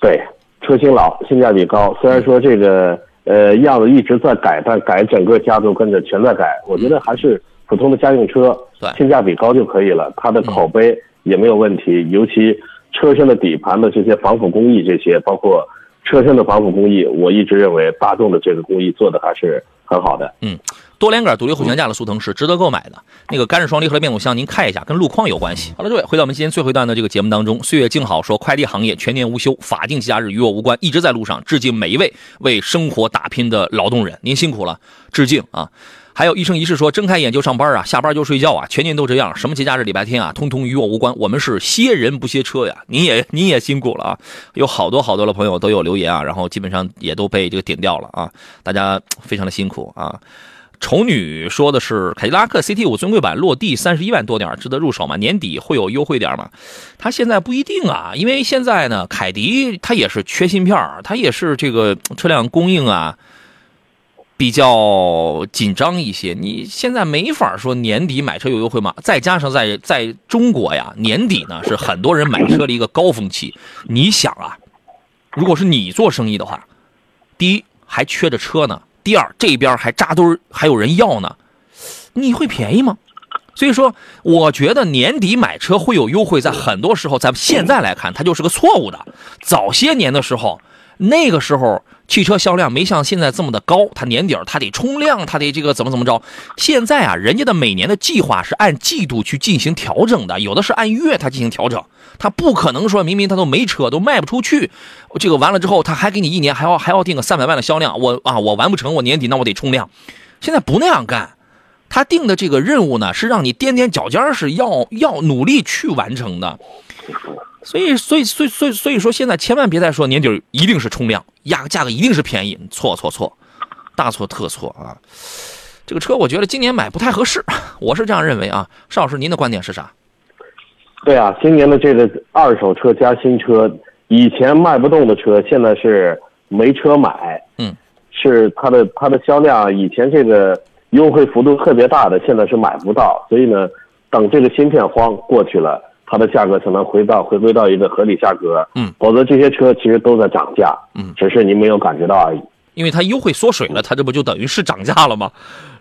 S2: 对，车型老，性价比高。虽然说这个呃样子一直在改，但改整个家族跟着全在改。我觉得还是普通的家用车，
S1: 对，
S2: 性价比高就可以了。它的口碑也没有问题，尤其车身的底盘的这些防腐工艺，这些包括。车身的防腐工艺，我一直认为大众的这个工艺做的还是很好的。
S1: 嗯，多连杆独立后悬架的速腾是值得购买的。那个干式双离合的变速箱，您看一下，跟路况有关系。好了，各位，回到我们今天最后一段的这个节目当中，岁月静好说，快递行业全年无休，法定节假日与我无关，一直在路上，致敬每一位为生活打拼的劳动人，您辛苦了，致敬啊！还有一生一世说，睁开眼就上班啊，下班就睡觉啊，全年都这样。什么节假日、礼拜天啊，通通与我无关。我们是歇人不歇车呀。您也您也辛苦了啊！有好多好多的朋友都有留言啊，然后基本上也都被这个顶掉了啊。大家非常的辛苦啊。丑女说的是凯迪拉克 CT 五尊贵版落地三十一万多点，值得入手吗？年底会有优惠点吗？它现在不一定啊，因为现在呢，凯迪它也是缺芯片它也是这个车辆供应啊。比较紧张一些，你现在没法说年底买车有优惠吗？再加上在在中国呀，年底呢是很多人买车的一个高峰期。你想啊，如果是你做生意的话，第一还缺着车呢，第二这边还扎堆还有人要呢，你会便宜吗？所以说，我觉得年底买车会有优惠，在很多时候，咱们现在来看，它就是个错误的。早些年的时候。那个时候汽车销量没像现在这么的高，它年底儿它得冲量，它得这个怎么怎么着。现在啊，人家的每年的计划是按季度去进行调整的，有的是按月它进行调整，它不可能说明明它都没车都卖不出去，这个完了之后他还给你一年还要还要定个三百万的销量，我啊我完不成我年底那我得冲量，现在不那样干，他定的这个任务呢是让你踮踮脚尖是要要努力去完成的。所以，所以，所以，所以，所以说，现在千万别再说年底一定是冲量，压价格一定是便宜，错错错，大错特错啊！这个车我觉得今年买不太合适，我是这样认为啊。邵老师，您的观点是啥？
S2: 对啊，今年的这个二手车加新车，以前卖不动的车，现在是没车买。
S1: 嗯，
S2: 是它的它的销量，以前这个优惠幅度特别大的，现在是买不到。所以呢，等这个芯片荒过去了。它的价格才能回到回归到一个合理价格，
S1: 嗯，
S2: 否则这些车其实都在涨价，
S1: 嗯，
S2: 只是您没有感觉到而已。
S1: 因为它优惠缩水了，它这不就等于是涨价了吗？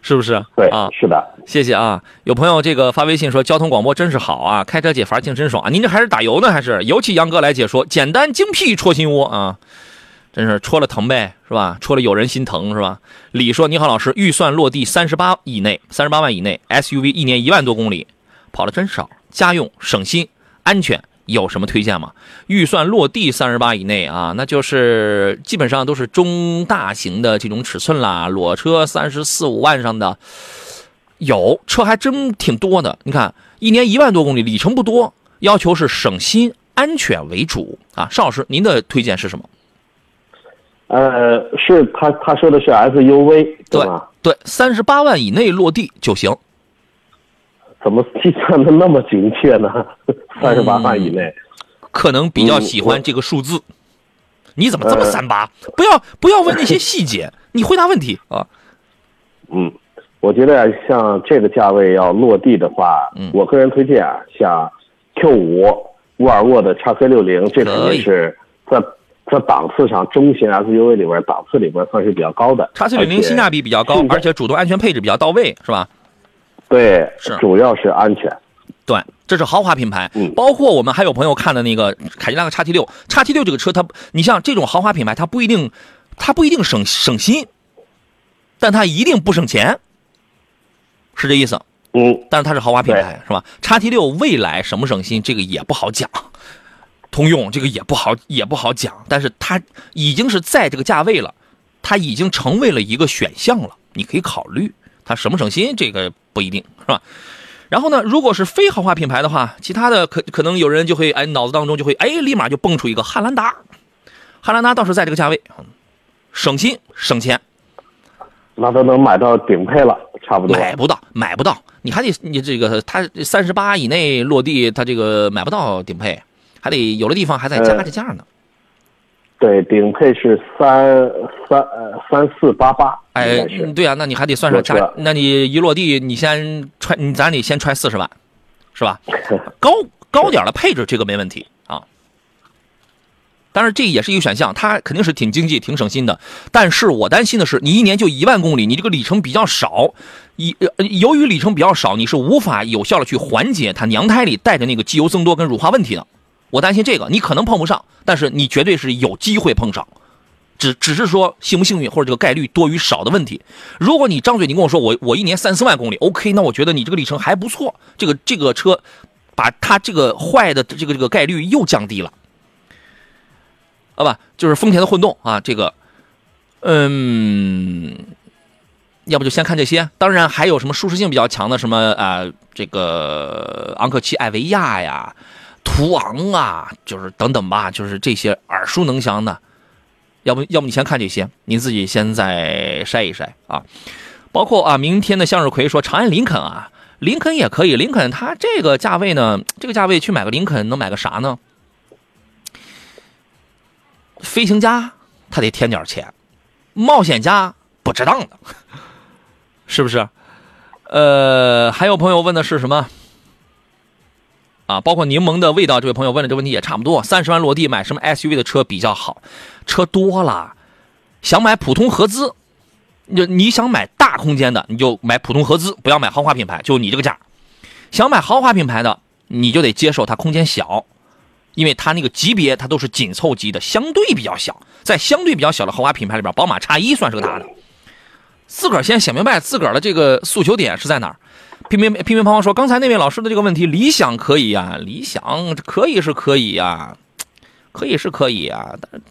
S1: 是不是？
S2: 对
S1: 啊，
S2: 是的。
S1: 谢谢啊，有朋友这个发微信说交通广播真是好啊，开车解乏劲真爽啊。您这还是打油呢，还是尤其杨哥来解说？简单精辟戳心窝啊，真是戳了疼呗，是吧？戳了有人心疼是吧？李说你好，老师，预算落地三十八以内，三十八万以内，SUV 一年一万多公里，跑的真少，家用省心。安全有什么推荐吗？预算落地三十八以内啊，那就是基本上都是中大型的这种尺寸啦。裸车三十四五万上的有车还真挺多的。你看，一年一万多公里，里程不多，要求是省心、安全为主啊。邵老师，您的推荐是什么？
S2: 呃，是他他说的是 SUV 对吗？
S1: 对，三十八万以内落地就行。
S2: 怎么计算的那么精确呢？三十八万以内，
S1: 可能比较喜欢这个数字。你怎么这么三八？不要不要问那些细节，你回答问题啊。
S2: 嗯，我觉得像这个价位要落地的话，我个人推荐啊，像 Q 五、沃尔沃的 x C 六零，这肯定是在在档次上中型 SUV 里边档次里边算是比较高的。
S1: x C 六零性价比比较高，而且主动安全配置比较到位，是吧？
S2: 对，
S1: 是
S2: 主要是安全。
S1: 对，这是豪华品牌。
S2: 嗯，
S1: 包括我们还有朋友看的那个凯迪拉克叉 T 六，叉 T 六这个车，它你像这种豪华品牌，它不一定，它不一定省省心，但它一定不省钱，是这意思。
S2: 嗯，
S1: 但是它是豪华品牌，是吧？叉 T 六未来省不省心，这个也不好讲。通用这个也不好也不好讲，但是它已经是在这个价位了，它已经成为了一个选项了，你可以考虑。它省不省心，这个不一定是吧？然后呢，如果是非豪华品牌的话，其他的可可能有人就会哎，脑子当中就会哎，立马就蹦出一个汉兰达。汉兰达倒是在这个价位，省心省钱，
S2: 那都能买到顶配了，差不多。
S1: 买不到，买不到，你还得你这个它三十八以内落地，它这个买不到顶配，还得有的地方还在加着价呢。
S2: 对，顶配是三三呃三四八八，
S1: 哎，对啊，那你还得算上加，那你一落地，你先揣，你咱得先揣四十万，是吧？高高点的配置这个没问题啊。当然这也是一个选项，它肯定是挺经济、挺省心的。但是我担心的是，你一年就一万公里，你这个里程比较少，一由于里程比较少，你是无法有效的去缓解它娘胎里带着那个机油增多跟乳化问题的。我担心这个，你可能碰不上，但是你绝对是有机会碰上，只只是说幸不幸运或者这个概率多与少的问题。如果你张嘴你跟我说我我一年三四万公里，OK，那我觉得你这个里程还不错，这个这个车把它这个坏的这个这个概率又降低了，啊吧，就是丰田的混动啊，这个，嗯，要不就先看这些，当然还有什么舒适性比较强的什么啊，这个昂克旗艾维亚呀。途昂啊，就是等等吧，就是这些耳熟能详的，要不要不你先看这些，您自己先再筛一筛啊。包括啊，明天的向日葵说长安林肯啊，林肯也可以，林肯它这个价位呢，这个价位去买个林肯能买个啥呢？飞行家他得添点钱，冒险家不值当的，是不是？呃，还有朋友问的是什么？啊，包括柠檬的味道，这位朋友问的这问题也差不多。三十万落地买什么 SUV 的车比较好？车多了，想买普通合资，就你想买大空间的，你就买普通合资，不要买豪华品牌，就你这个价。想买豪华品牌的，你就得接受它空间小，因为它那个级别它都是紧凑级的，相对比较小。在相对比较小的豪华品牌里边，宝马叉一算是个大的。自个儿先想明白自个儿的这个诉求点是在哪儿。乒乒乒乒乓乓说：“刚才那位老师的这个问题，理想可以呀，理想可以是可以呀，可以是可以呀，但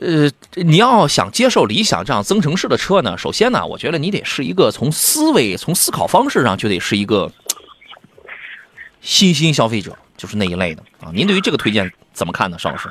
S1: 呃，你要想接受理想这样增程式的车呢，首先呢，我觉得你得是一个从思维、从思考方式上就得是一个新兴消费者，就是那一类的啊。您对于这个推荐怎么看呢，邵老师？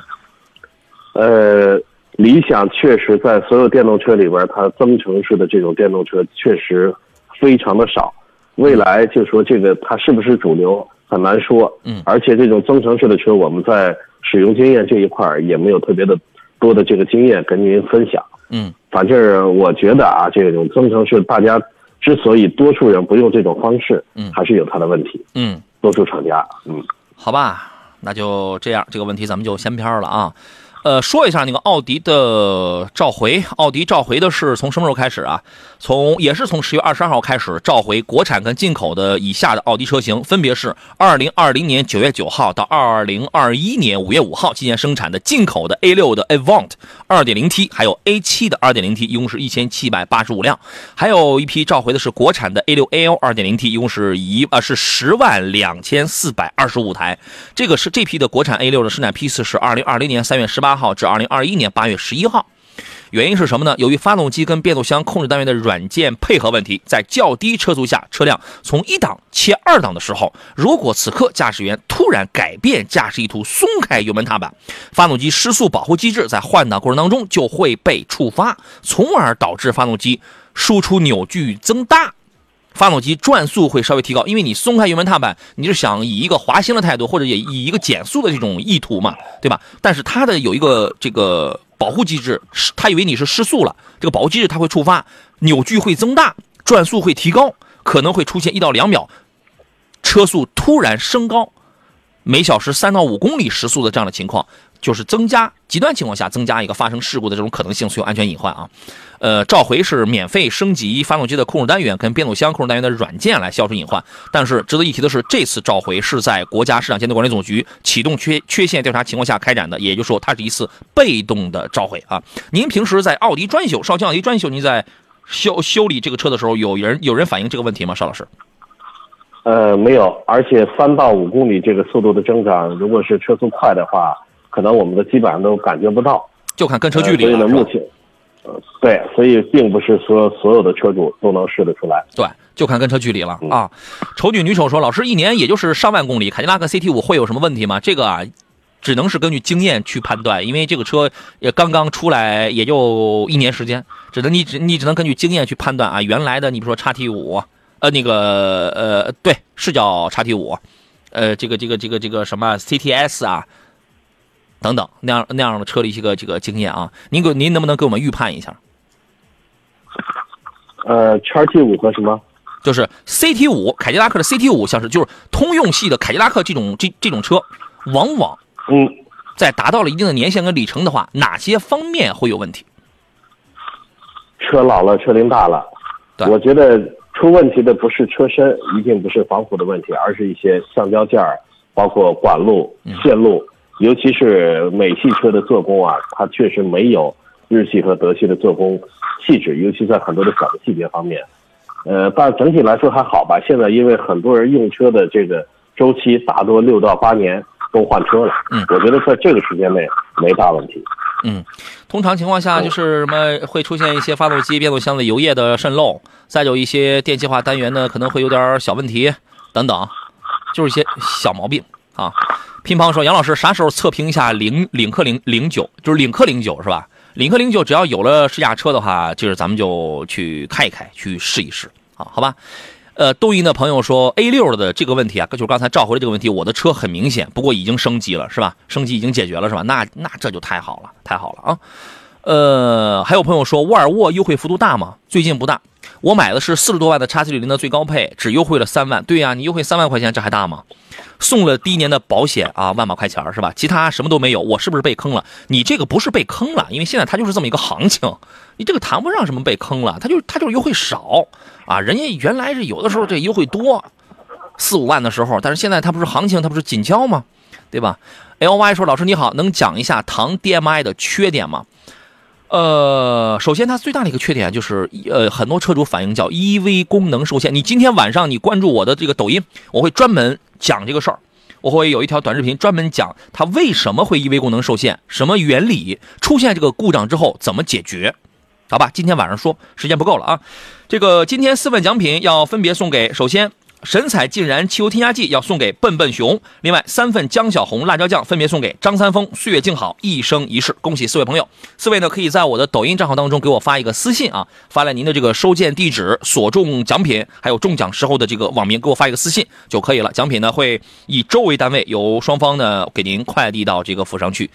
S2: 呃，理想确实在所有电动车里边，它增程式的这种电动车确实非常的少。未来就说这个它是不是主流很难说。
S1: 嗯
S2: 而且这种增程式的车，我们在使用经验这一块儿也没有特别的多的这个经验跟您分享。
S1: 嗯
S2: 反正我觉得啊，这种增程式大家之所以多数人不用这种方式，
S1: 嗯
S2: 还是有它的问题。
S1: 嗯，
S2: 多数厂家，嗯。
S1: 好吧，那就这样，这个问题咱们就先飘了啊。呃，说一下那个奥迪的召回，奥迪召回的是从什么时候开始啊？从也是从十月二十二号开始召回国产跟进口的以下的奥迪车型，分别是二零二零年九月九号到二零二一年五月五号期间生产的进口的 A 六的 Avant 二点零 T，还有 A 七的二点零 T，一共是一千七百八十五辆，还有一批召回的是国产的 A 六 AL 二点零 T，一共是一呃是十万两千四百二十五台。这个是这批的国产 A 六的生产批次是二零二零年三月十八号至二零二一年八月十一号。原因是什么呢？由于发动机跟变速箱控制单元的软件配合问题，在较低车速下，车辆从一档切二档的时候，如果此刻驾驶员突然改变驾驶意图，松开油门踏板，发动机失速保护机制在换挡过程当中就会被触发，从而导致发动机输出扭矩增大。发动机转速会稍微提高，因为你松开油门踏板，你是想以一个滑行的态度，或者也以一个减速的这种意图嘛，对吧？但是它的有一个这个保护机制，是它以为你是失速了，这个保护机制它会触发，扭矩会增大，转速会提高，可能会出现一到两秒车速突然升高，每小时三到五公里时速的这样的情况，就是增加极端情况下增加一个发生事故的这种可能性，所以有安全隐患啊。呃，召回是免费升级发动机的控制单元跟变速箱控制单元的软件来消除隐患。但是值得一提的是，这次召回是在国家市场监督管理总局启动缺缺陷调查情况下开展的，也就是说，它是一次被动的召回啊。您平时在奥迪专修、绍兴奥迪专修，您在修修理这个车的时候，有人有人反映这个问题吗？邵老师？
S2: 呃，没有，而且三到五公里这个速度的增长，如果是车速快的话，可能我们的基本上都感觉不到。
S1: 就看跟车距离
S2: 呃、所以呢，
S1: 了，
S2: 目前，呃，对，所以并不是说所有的车主都能试得出来。
S1: 对，就看跟车距离了
S2: 嗯
S1: 啊。丑女女手说：“老师，一年也就是上万公里，凯迪拉克 CT 五会有什么问题吗？这个啊，只能是根据经验去判断，因为这个车也刚刚出来，也就一年时间，只能你只你只能根据经验去判断啊。原来的你比如说叉 T 五，呃，那个呃，对，是叫叉 T 五，呃，这个这个这个这个什么 CTS 啊。”等等，那样那样的车的一些个这个经验啊，您给您能不能给我们预判一下？
S2: 呃，叉 T 五和什么？
S1: 就是 CT 五，凯迪拉克的 CT 五，像是就是通用系的凯迪拉克这种这这种车，往往
S2: 嗯，
S1: 在达到了一定的年限跟里程的话，哪些方面会有问题？
S2: 车老了，车龄大了。
S1: 对
S2: 我觉得出问题的不是车身，一定不是防腐的问题，而是一些橡胶件儿，包括管路、线路，尤其是美系车的做工啊，它确实没有日系和德系的做工细致，尤其在很多的小的细节方面。呃，但整体来说还好吧。现在因为很多人用车的这个周期大多六到八年都换车了，
S1: 嗯
S2: 我觉得在这个时间内没大问题。
S1: 嗯，通常情况下就是什么会出现一些发动机、变速箱的油液的渗漏，再有一些电气化单元呢可能会有点小问题等等，就是一些小毛病啊。乒乓说：“杨老师，啥时候测评一下领领克零零九？就是领克零九是吧？领克零九只要有了试驾车的话，就是咱们就去开一开，去试一试啊，好吧？呃，东营的朋友说 A 六的这个问题啊，就是刚才召回的这个问题，我的车很明显，不过已经升级了，是吧？升级已经解决了，是吧？那那这就太好了，太好了啊！呃，还有朋友说沃尔沃优惠幅度大吗？最近不大，我买的是四十多万的叉 C 六零的最高配，只优惠了三万。对呀、你优惠三万块钱，这还大吗？送了第一年的保险啊，万把块钱是吧？其他什么都没有，我是不是被坑了？你这个不是被坑了，因为现在它就是这么一个行情，你这个谈不上什么被坑了，它就它就是优惠少啊，人家原来是有的时候这优惠多，四五万的时候，但是现在它不是行情，它不是紧俏吗？对吧？L Y 说：“老师你好，能讲一下唐 DMI 的缺点吗？”呃，首先它最大的一个缺点就是，呃，很多车主反映叫 EV 功能受限。你今天晚上你关注我的这个抖音，我会专门讲这个事儿，我会有一条短视频专门讲它为什么会 EV 功能受限，什么原理，出现这个故障之后怎么解决。好吧，今天晚上说，时间不够了啊。这个今天四份奖品要分别送给，首先神采尽然汽油添加剂要送给笨笨熊，另外三份江小红辣椒酱分别送给张三丰、岁月静好、一生一世。恭喜四位朋友，四位呢可以在我的抖音账号当中给我发一个私信啊，发来您的这个收件地址、所中奖品，还有中奖时候的这个网名，给我发一个私信就可以了。奖品呢会以周为单位，由双方呢给您快递到这个府上去。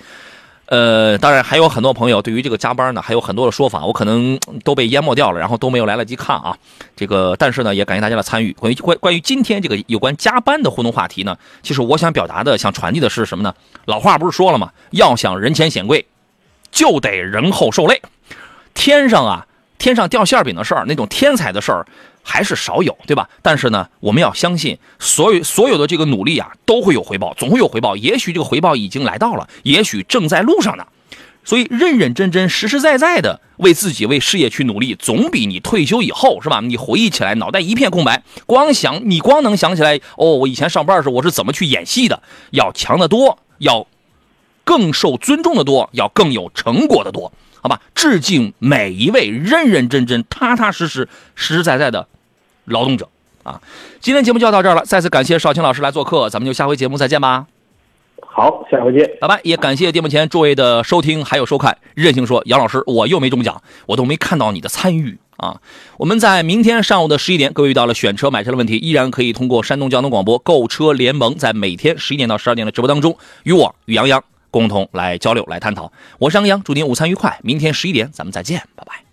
S1: 呃，当然还有很多朋友对于这个加班呢，还有很多的说法，我可能都被淹没掉了，然后都没有来得及看啊。这个，但是呢，也感谢大家的参与。关于关关于今天这个有关加班的互动话题呢，其实我想表达的、想传递的是什么呢？老话不是说了吗？要想人前显贵，就得人后受累。天上啊，天上掉馅饼的事儿，那种天才的事儿。还是少有，对吧？但是呢，我们要相信，所有所有的这个努力啊，都会有回报，总会有回报。也许这个回报已经来到了，也许正在路上呢。所以，认认真真、实实在在的为自己、为事业去努力，总比你退休以后是吧？你回忆起来，脑袋一片空白，光想你光能想起来哦，我以前上班时我是怎么去演戏的，要强得多，要更受尊重的多，要更有成果的多，好吧？致敬每一位认认真真、踏踏实实、实实在在的。劳动者啊，今天节目就要到这儿了。再次感谢少卿老师来做客，咱们就下回节目再见吧。
S2: 好，下回见，
S1: 拜拜。也感谢电幕前诸位的收听还有收看。任性说，杨老师，我又没中奖，我都没看到你的参与啊。我们在明天上午的十一点，各位遇到了选车买车的问题，依然可以通过山东交通广播购车联盟，在每天十一点到十二点的直播当中，与我与杨洋共同来交流来探讨。我是杨洋，祝您午餐愉快。明天十一点咱们再见，拜拜。